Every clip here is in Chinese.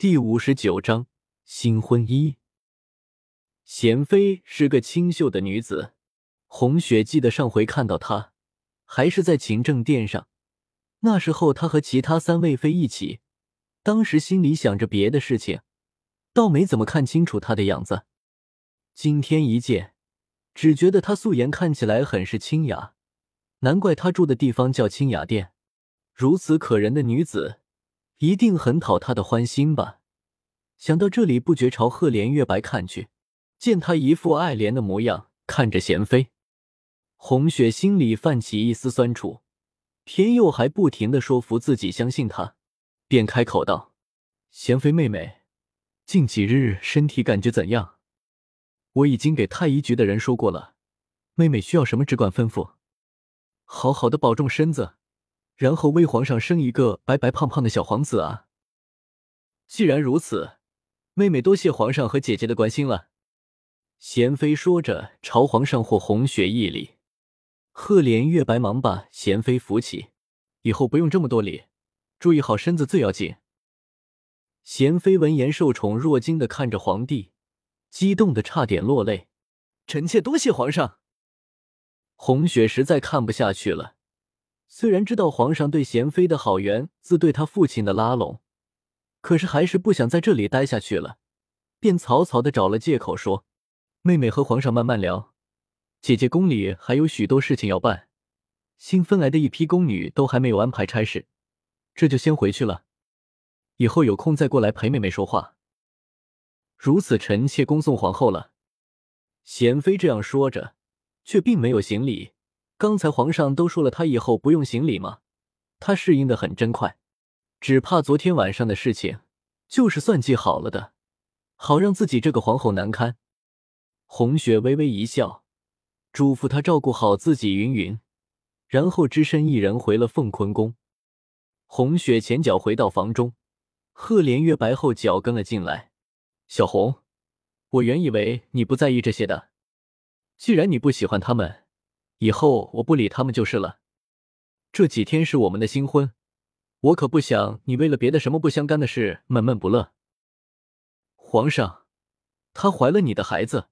第五十九章新婚衣。娴妃是个清秀的女子，红雪记得上回看到她，还是在勤政殿上。那时候她和其他三位妃一起，当时心里想着别的事情，倒没怎么看清楚她的样子。今天一见，只觉得她素颜看起来很是清雅，难怪她住的地方叫清雅殿。如此可人的女子。一定很讨他的欢心吧？想到这里，不觉朝赫连月白看去，见他一副爱怜的模样，看着贤妃，红雪心里泛起一丝酸楚。天佑还不停的说服自己相信他，便开口道：“贤妃妹妹，近几日身体感觉怎样？我已经给太医局的人说过了，妹妹需要什么只管吩咐，好好的保重身子。”然后为皇上生一个白白胖胖的小皇子啊！既然如此，妹妹多谢皇上和姐姐的关心了。贤妃说着，朝皇上或红雪一礼。赫连月白忙把贤妃扶起，以后不用这么多礼，注意好身子最要紧。贤妃闻言，受宠若惊的看着皇帝，激动的差点落泪。臣妾多谢皇上。红雪实在看不下去了。虽然知道皇上对贤妃的好源自对他父亲的拉拢，可是还是不想在这里待下去了，便草草的找了借口说：“妹妹和皇上慢慢聊，姐姐宫里还有许多事情要办，新分来的一批宫女都还没有安排差事，这就先回去了，以后有空再过来陪妹妹说话。如此，臣妾恭送皇后了。”贤妃这样说着，却并没有行礼。刚才皇上都说了，他以后不用行礼吗？他适应的很真快，只怕昨天晚上的事情就是算计好了的，好让自己这个皇后难堪。红雪微微一笑，嘱咐他照顾好自己，云云，然后只身一人回了凤坤宫。红雪前脚回到房中，赫连月白后脚跟了进来。小红，我原以为你不在意这些的，既然你不喜欢他们。以后我不理他们就是了。这几天是我们的新婚，我可不想你为了别的什么不相干的事闷闷不乐。皇上，她怀了你的孩子，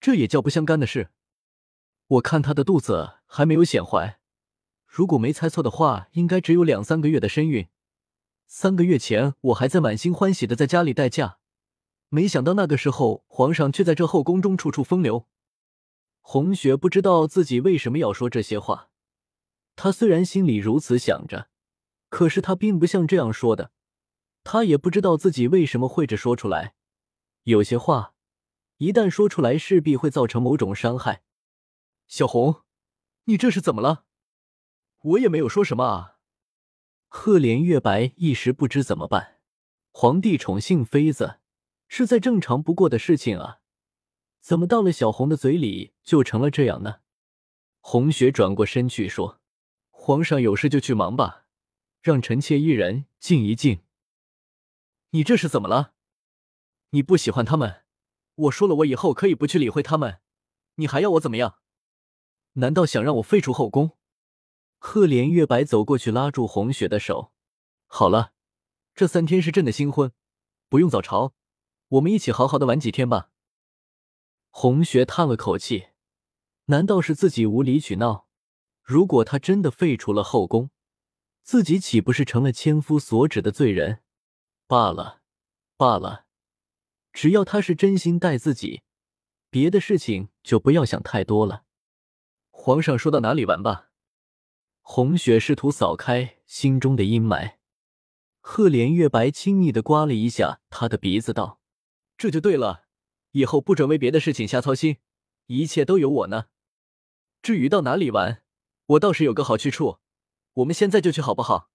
这也叫不相干的事？我看她的肚子还没有显怀，如果没猜错的话，应该只有两三个月的身孕。三个月前我还在满心欢喜的在家里待嫁，没想到那个时候皇上却在这后宫中处处风流。红雪不知道自己为什么要说这些话，她虽然心里如此想着，可是她并不像这样说的。她也不知道自己为什么会这说出来。有些话一旦说出来，势必会造成某种伤害。小红，你这是怎么了？我也没有说什么啊。赫连月白一时不知怎么办。皇帝宠幸妃子，是再正常不过的事情啊。怎么到了小红的嘴里就成了这样呢？红雪转过身去说：“皇上有事就去忙吧，让臣妾一人静一静。”你这是怎么了？你不喜欢他们？我说了，我以后可以不去理会他们，你还要我怎么样？难道想让我废除后宫？赫连月白走过去拉住红雪的手：“好了，这三天是朕的新婚，不用早朝，我们一起好好的玩几天吧。”红雪叹了口气，难道是自己无理取闹？如果他真的废除了后宫，自己岂不是成了千夫所指的罪人？罢了，罢了，只要他是真心待自己，别的事情就不要想太多了。皇上说到哪里玩吧。红雪试图扫开心中的阴霾。赫连月白亲昵的刮了一下他的鼻子，道：“这就对了。”以后不准为别的事情瞎操心，一切都有我呢。至于到哪里玩，我倒是有个好去处，我们现在就去好不好？